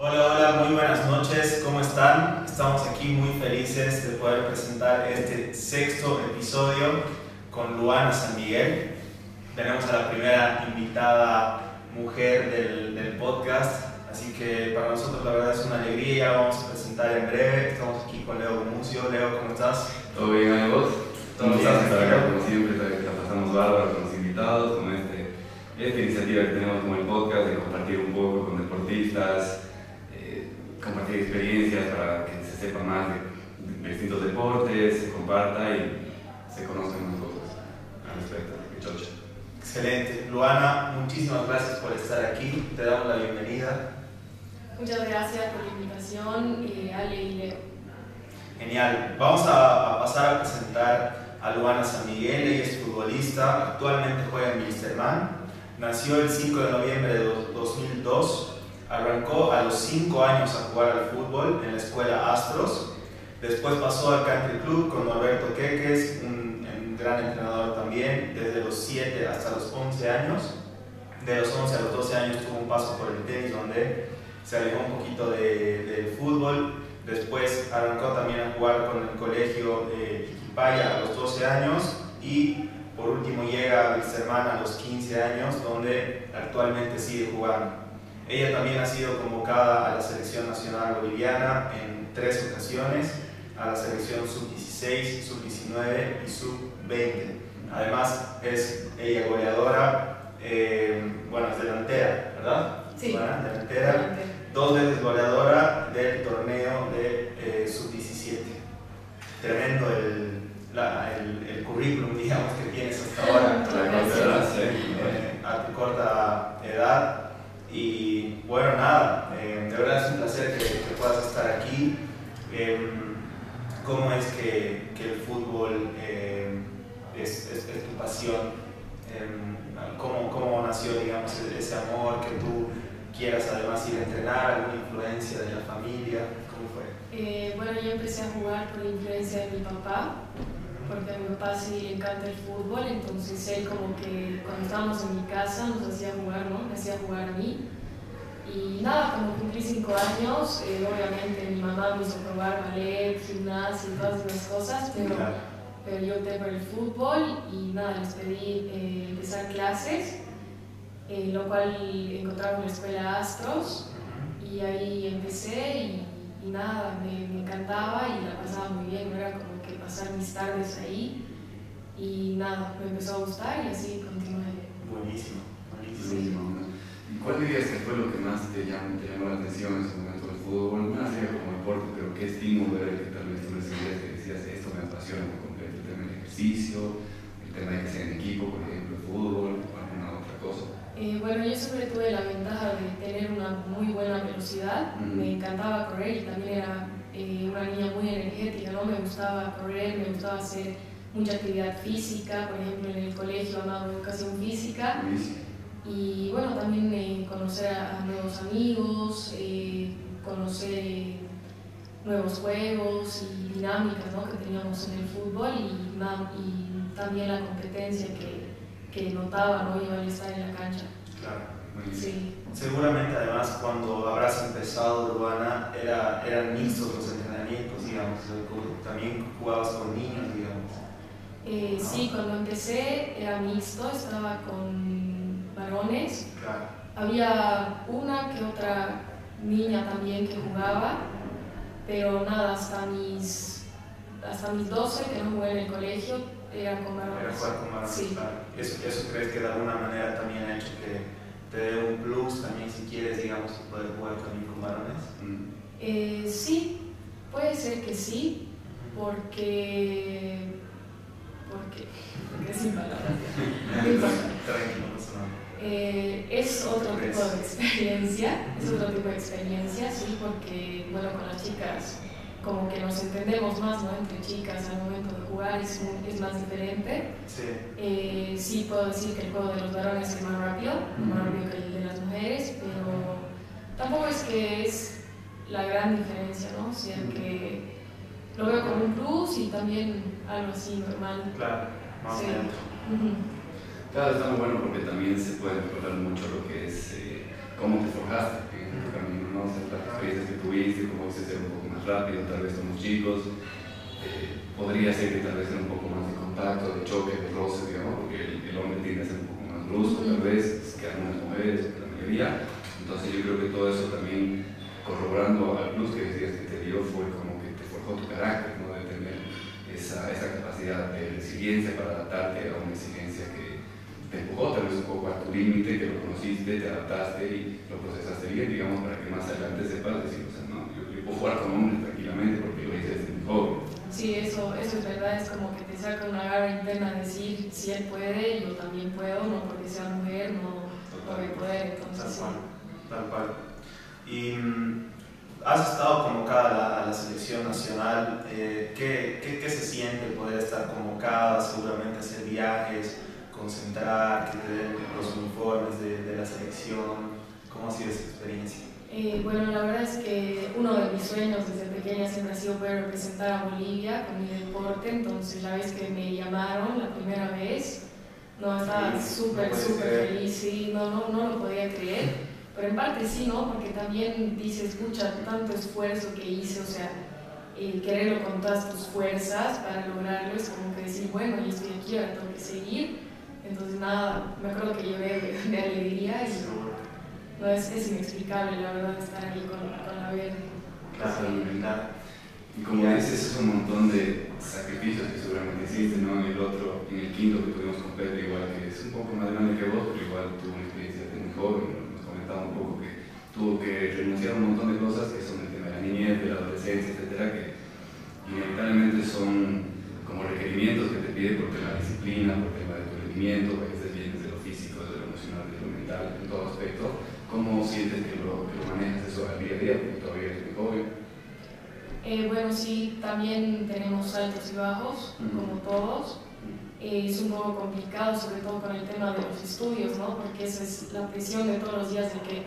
Hola, hola, muy buenas noches, ¿cómo están? Estamos aquí muy felices de poder presentar este sexto episodio con Luana San Miguel. Tenemos a la primera invitada mujer del, del podcast, así que para nosotros la verdad es una alegría, vamos a presentar en breve. Estamos aquí con Leo Gumucio. Leo, ¿cómo estás? ¿Todo bien, amigos? Todo ¿Cómo bien. Estar acá como siempre, la pasamos bárbaro con los invitados, con este, esta iniciativa que tenemos como el podcast de compartir un poco con deportistas, compartir experiencias para que se sepa más de, distintos deportes, se comparta y se conozcan más cosas al respecto. Chocha. Excelente. Luana, muchísimas gracias por estar aquí. Te damos la bienvenida. Muchas gracias por la invitación, eh, Ale y Leo. Genial. Vamos a, a pasar a presentar a Luana San Miguel. Ella es futbolista, actualmente juega en Wilstermann. Nació el 5 de noviembre de do- 2002. Arrancó a los 5 años a jugar al fútbol en la escuela Astros. Después pasó al Country Club con Norberto Queques, un, gran entrenador también, desde los 7 hasta los 11 años. De los 11 a los 12 años tuvo un paso por el tenis donde se alejó un poquito de- del fútbol. Después arrancó también a jugar con el colegio de a los 12 años y por último llega a Wilstermann a los 15 años donde actualmente sigue jugando. Ella también ha sido convocada a la selección nacional boliviana en tres ocasiones, a la selección sub-16, sub-19 y sub-20. Además es ella goleadora, eh, bueno, es delantera, ¿verdad? Sí. Bueno, delantera dos veces goleadora del torneo de eh, sub-17. Tremendo el, la- el, el currículum, digamos, que tienes hasta ahora. Para la corta edad, sí. eh, a tu corta edad. Y bueno, nada, eh, de verdad es un placer que, que puedas estar aquí. Em, ¿Cómo es que, que el fútbol em, es, es- es tu pasión? Em, ¿cómo, ¿Cómo nació, digamos, e- ese amor que tú quieras además ir a entrenar? ¿Alguna influencia de la familia? ¿Cómo fue? Eh, bueno, yo empecé a jugar por la influencia de mi papá, porque a mi papá sí le encanta el fútbol, entonces él como que cuando estábamos en mi casa nos hacía jugar, ¿no? Me hacía jugar a mí. Y nada, cuando cumplí cinco años, eh, obviamente mi mamá me hizo probar ballet, gimnasia y todas esas cosas, pero, Claro. pero yo opté por el fútbol y nada, les pedí eh, empezar clases, eh, lo cual encontraron en la escuela Astros. Y ahí empecé y, y nada, me, me encantaba y la pasaba muy bien, era como que pasar mis tardes ahí y nada, me empezó a gustar y así continué. Buenísimo, buenísimo. ¿Y cuál dirías que fue lo que más te llamó, te llamó la atención en ese momento del fútbol? No sería como deporte, pero qué estímulo era que tal vez tú recibías que decías, esto me apasiona por completo, el tema del ejercicio, el tema de que sea en equipo, por ejemplo, el fútbol, o alguna otra cosa. Eh, bueno, yo siempre tuve la ventaja de tener una muy buena velocidad, me encantaba correr y también era eh, una niña muy energética, ¿no? Me gustaba correr, me gustaba hacer mucha actividad física, por ejemplo en el colegio amaba educación física. Y bueno, también eh, conocer a, a nuevos amigos, conocer nuevos juegos y dinámicas ¿no? que teníamos en el fútbol y, y también la competencia que, que notaba ¿no? yo al estar en la cancha. Claro. Buenísimo. Sí. Seguramente además cuando habrás empezado, Luana, era, eran mixtos los entrenamientos, digamos, también jugabas con niños, digamos. Eh, sí, cuando empecé era mixto, estaba con varones. Claro. Había una que otra niña también que jugaba, pero nada, hasta mis, hasta mis 12 que no jugué en el colegio, era con Era varones. jugar con varones, Sí. claro. ¿Eso, ¿Eso crees que de alguna manera también ha hecho que te dé un plus también si quieres, digamos, poder jugar también con varones? Mm. Eh, sí, puede ser que sí, porque... porque, porque sin palabras. Eh, es otro tipo de experiencia, es otro tipo de experiencia, sí, porque bueno, con las chicas como que nos entendemos más, ¿no? Entre chicas al momento de jugar es, muy- es más diferente. Sí, Eh, sí puedo decir que el juego de los varones es más rápido, más rápido que el de las mujeres, pero tampoco es que es la gran diferencia, ¿no? O sea que lo veo como un plus y también algo así normal. claro, más Sí. o menos. Claro, está muy bueno porque también se puede recordar mucho lo que es eh, cómo te forjaste ¿no? Se trata experiencias que tuviste, como dices, ser un poco más rápido, tal vez somos chicos. Eh, podría ser que tal vez sea un poco más de contacto, de choque, de roce, digamos, porque el, el hombre tiende a ser un poco más brusco, tal vez, que algunas mujeres, la mayoría. Entonces yo creo que todo eso también, corroborando al plus que decías que te dio, fue como que te forjó tu carácter, ¿no? de tener esa, esa capacidad de resiliencia para adaptarte a una exigencia que te empujó tal vez un poco a tu límite, que lo conociste, te adaptaste y lo procesaste bien, digamos, para que más adelante sepas decir, o sea, no, yo, yo puedo jugar con hombres tranquilamente porque lo hice desde muy joven. Sí, eso, eso es verdad, es como que te saca una garra interna de decir, si él puede, yo también puedo, no porque sea mujer, no por el poder, entonces Tal sí. cual, tal cual. Y mm, has estado convocada a la, a la selección nacional. eh, ¿qué, qué, qué se siente poder estar convocada? Seguramente hacer viajes, concentrar, que te den los uniformes de, de la selección. ¿Cómo ha sido esa experiencia? Eh, bueno, la verdad es que uno de mis sueños desde pequeña siempre ha sido poder representar a Bolivia con mi deporte, entonces la vez que me llamaron la primera vez, no, estaba súper, puede súper feliz, sí, no, no, no lo podía creer, pero en parte sí, ¿no? Porque también dices, escucha, tanto esfuerzo que hice, o sea, el quererlo con todas tus fuerzas para lograrlo es como que decir, bueno, yo estoy aquí, ahora tengo que seguir, entonces nada, me acuerdo que lloré de, de alegría y no, es, es inexplicable la verdad estar ahí con, con la verde. Claro, claro. Y como dices, es un montón de sacrificios que seguramente hiciste, ¿no? En el otro, en el quinto que tuvimos con Pedro, igual que es un poco más grande que vos, pero igual tuvo una experiencia de muy joven, nos comentaba un poco que tuvo que renunciar a un montón de cosas que son el tema de la niñez, de la adolescencia, etcétera, que inevitablemente son como requerimientos que te pide por tema de disciplina, por bien desde lo físico, desde lo emocional, desde lo mental, en todo aspecto. ¿Cómo sientes que lo, que lo manejas eso al día a día? Porque todavía eres muy joven. Eh, bueno, sí, también tenemos altos y bajos, Ujú. como todos. Eh, es un poco complicado, sobre todo con el tema de los estudios, ¿no? Porque esa es la presión de todos los días de que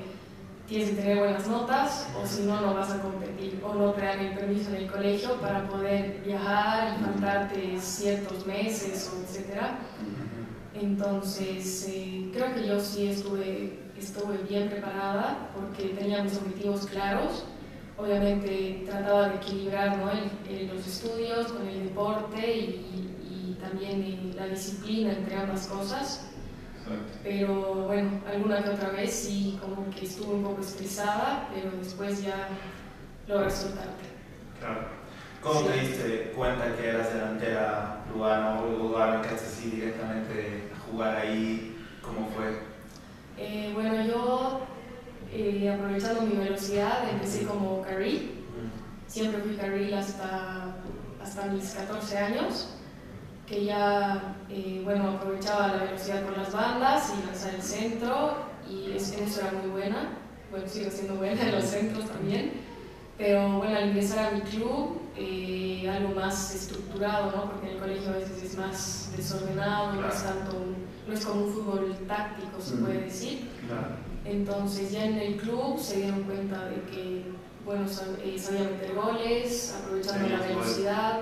tienes que tener buenas notas o si no, no vas a competir o no te dan el permiso en el colegio para poder viajar y faltarte ciertos meses o etcétera. Entonces, eh, creo que yo sí estuve, estuve bien preparada porque tenía mis objetivos claros. Obviamente trataba de equilibrar ¿no? el- el- los estudios con el deporte y, y también la disciplina entre ambas cosas. Exacto. Pero bueno, alguna que otra vez sí como que estuve un poco estresada, pero después ya logré soltarte. Claro. ¿Cómo Sí. te diste cuenta que eras delantera peruana o luego arrancaste así directamente jugar ahí? ¿Cómo fue? Eh, bueno, yo eh, aprovechando mi velocidad empecé como carril. Siempre fui carril hasta, hasta mis 14 años, que ya, eh, bueno, aprovechaba la velocidad con las bandas y lanzar el centro, y es- en eso era muy buena. Bueno, sigo siendo buena en los centros también. Pero bueno, al ingresar a mi club, eh, algo más estructurado, ¿no? Porque en el colegio a veces es más desordenado, no es, tanto, un- no es como un fútbol táctico, se puede decir. Claro. Entonces ya en el club se dieron cuenta de que, bueno, eh, sabía meter goles, aprovechando la velocidad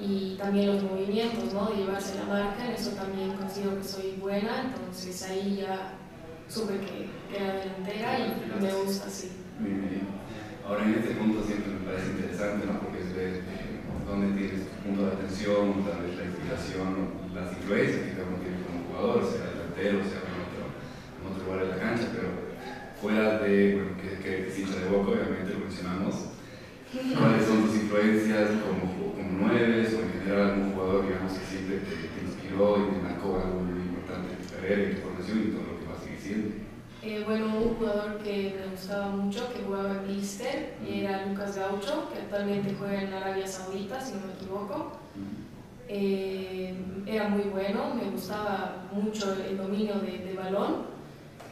y también los movimientos, ¿no? De llevarse la marca, en eso también considero que soy buena, entonces ahí ya supe que, que era delantera y me gusta así. Bien. Ahora en este punto siempre me parece interesante, ¿no? Porque es ver eh, dónde tienes tu punto de atención, tal vez la inspiración, las influencias que uno tiene jugador, sea delantero, sea en otro, en otro lugar de la cancha, pero fuera de, bueno, que, que es hincha de Boca, obviamente lo mencionamos, ¿cuáles son tus influencias como, como nueves o en general algún jugador, digamos, que siempre te, te inspiró y te marcó algo muy importante en tu carrera, en tu formación y todo lo que vas a seguir siendo? Eh, bueno, un jugador que me gustaba mucho, que jugaba en Leicester, era Lucas Gaucho, que actualmente juega en Arabia Saudita, si no me equivoco. Eh, era muy bueno, me gustaba mucho el dominio de, de balón,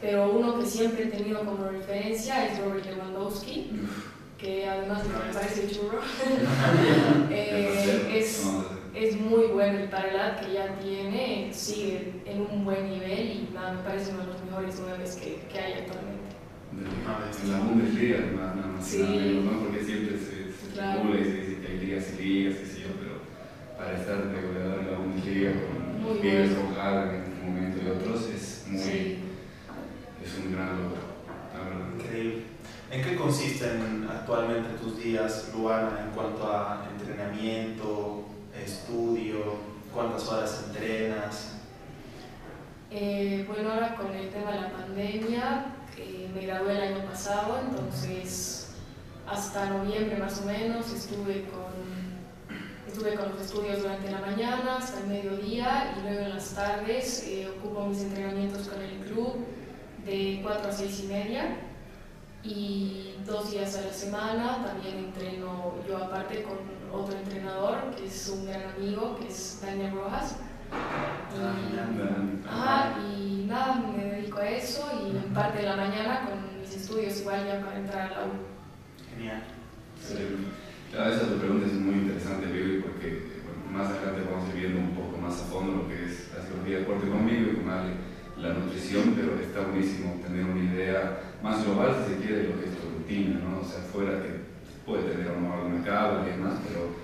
pero uno que siempre he tenido como referencia es Robert Lewandowski, que además de que me parece churro, eh, es, es muy bueno el para la edad que ya tiene, sigue en un buen nivel y nada, me parece uno de los mejores nueve que, que hay actualmente. En la Bundesliga, además, nada más y Sí. nada menos, ¿no? Porque siempre se, se Claro. y se dice que hay ligas y ligas, sé yo, pero para estar de goleador en la Bundesliga con pibes con Haaland en este momento y otros es muy, Sí. es un gran logro, la verdad. Increíble. ¿En qué consisten actualmente tus días, Luana, en cuanto a entrenamiento, estudio, cuántas horas entrenas? Eh, bueno, ahora con el tema de la pandemia, eh, me gradué el año pasado, entonces hasta noviembre más o menos estuve con, estuve con los estudios durante la mañana hasta el mediodía y luego en las tardes eh, ocupo mis entrenamientos con el club de 4 a 6 y media y dos días a la semana también entreno yo aparte con otro entrenador que es un gran amigo que es Daniel Rojas y, nada, me dedico a eso y en parte de la mañana con mis estudios igual ya para entrar a la U. Genial. Claro, esa tu pregunta es muy interesante, Vivi, porque más adelante vamos a ir viendo un poco más a fondo lo que es la psicología de deporte conmigo y con la nutrición, pero está buenísimo tener una idea más global, si se quiere, de lo que es tu rutina, ¿no? O sea, fuera que puede tener un mercado y demás, pero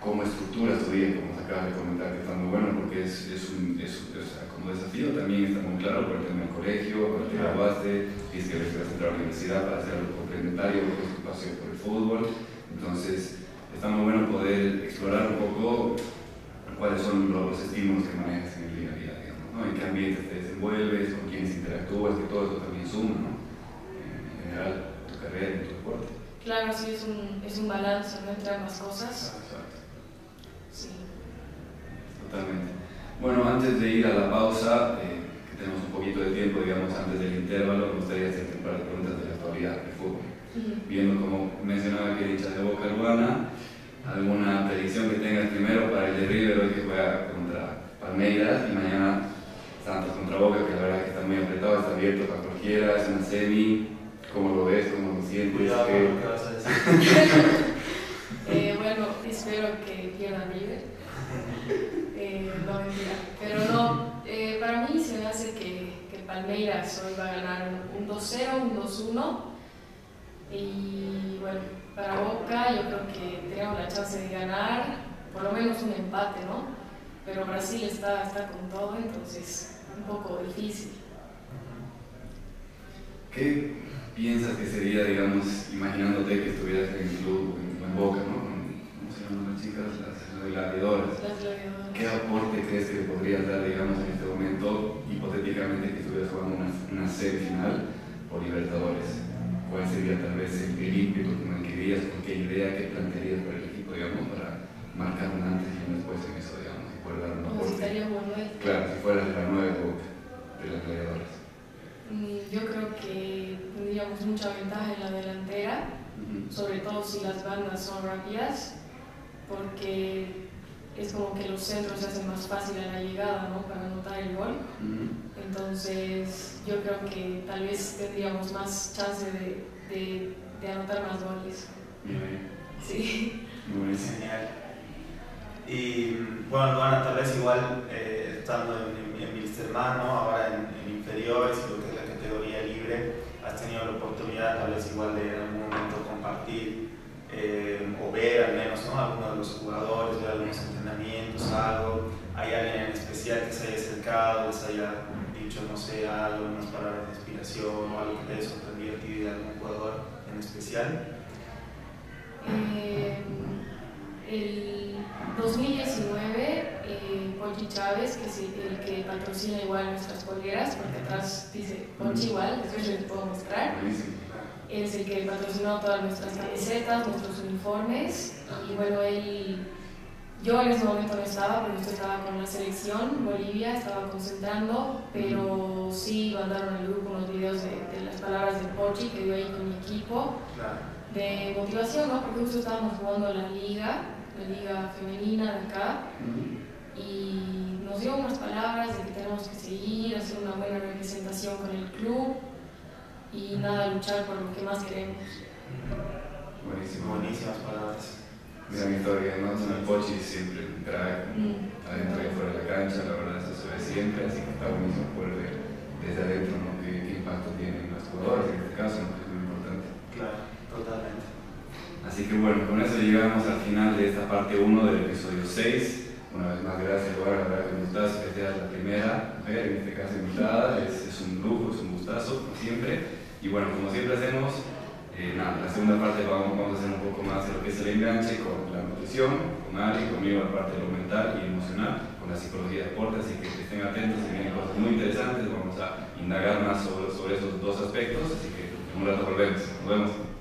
cómo estructuras tu día, como se acaba de comentar, que está muy bueno porque es, es un es, o sea, como desafío también está muy claro por el tema del colegio, para te graduaste, tienes que vas a la universidad para hacer algo complementario, porque es pasión por el fútbol. Entonces, está muy bueno poder explorar un poco cuáles son los, estímulos que manejas en el día a día, digamos, ¿no? en qué ambiente te desenvuelves, con quiénes interactúas, que todo eso también suma, ¿no? en general, tu carrera, en tu deporte. Claro, sí, es un, es un balance ¿no? entre ambas cosas. Exacto. Totalmente. Bueno, antes de ir a la pausa, eh, que tenemos un poquito de tiempo, digamos, antes del intervalo, me gustaría hacer un par de preguntas de la actualidad. Viendo, como mencionaba que dicha de Boca Urbana, alguna predicción que tengas primero para el de River hoy que juega contra Palmeiras y mañana Santos contra Boca, que la verdad que está muy apretado, está abierto para cualquiera, es una semi. ¿Cómo lo ves? ¿Cómo lo sientes? Cuidado con lo que vas a decir. eh, bueno, espero que pierda River. Eh, no, mentira. Pero no, eh, para mí se me hace que, que, Palmeiras hoy va a ganar un 2-0, un 2-1. Y bueno, para Boca yo creo que tenemos la chance de ganar, por lo menos un empate, ¿no? Pero Brasil está, está con todo, entonces un poco difícil. ¿Qué piensas que sería, digamos, imaginándote que estuvieras en el club, en Boca, ¿no? ¿Cómo se llaman las chicas? gladiadoras. ¿Qué aporte crees que le podrías dar, digamos, en este momento, hipotéticamente, que estuvieras jugando una, una semifinal por Libertadores? ¿Cuál sería tal vez el ímpetu que manquerías, qué idea, qué plantearías para el equipo, digamos, para marcar un antes y un después en eso, digamos, y poder dar un aporte? Claro, si fueras la nueva de las gladiadoras. Mm, yo creo que tendríamos mucha ventaja en la delantera, sobre todo si las bandas son rápidas porque es como que los centros se hacen más fácil a la llegada, ¿no? Para anotar el gol. Entonces, yo creo que tal vez tendríamos más chance de, de, de anotar más goles. Bien. Sí. Muy genial. Y bueno, Luana, tal vez igual eh, estando en, en, en ahora en, en inferiores, lo que es la categoría libre, has tenido la oportunidad tal vez igual de en algún momento compartir eh, o ver al menos ¿no? algunos de los jugadores, ver algunos entrenamientos, algo, hay alguien en especial que se haya acercado, les haya dicho, no sé, algo, unas palabras de inspiración o algo que te haya sorprendido a ti de algún jugador en especial? Eh, el 2019, eh, Ponchi Chávez, que es el que patrocina igual nuestras polleras, porque atrás dice Ponchi igual, después les puedo mostrar es el que patrocinó todas nuestras camisetas, nuestros uniformes. Y bueno, él, yo en ese momento no estaba, porque yo estaba con la selección, Bolivia, estaba concentrando, pero sí mandaron al grupo unos videos de, de las palabras de Porchi que dio ahí con mi equipo, de motivación, ¿no? porque justo estábamos jugando la liga, la liga femenina de acá. Y nos dio unas palabras de que tenemos que seguir, hacer una buena representación con el club, y nada, luchar por lo que más queremos. Buenísimo. Buenísimas palabras. Gran historia, ¿no? Son el Pochi siempre un crack, mm. adentro y afuera de la cancha, la verdad, eso se ve siempre, así que está buenísimo poder ver desde adentro ¿no? ¿Qué, qué, impacto tienen los jugadores en este caso, ¿no? es muy importante. Claro, totalmente. Así que bueno, con eso llegamos al final de esta parte 1 del episodio 6. Una vez más, gracias, Laura, la verdad que me gustazo que seas la primera mujer, en este caso invitada, es, es un lujo, es un gustazo, como siempre. Y bueno, como siempre hacemos, eh, nada, la segunda parte vamos, a hacer un poco más de lo que es el enganche con la nutrición, con Ari, conmigo la parte de lo mental y emocional, con la psicología de deporte, así que estén atentos, se vienen cosas muy interesantes, vamos a indagar más sobre, sobre esos dos aspectos, así que en un rato volvemos. Nos vemos.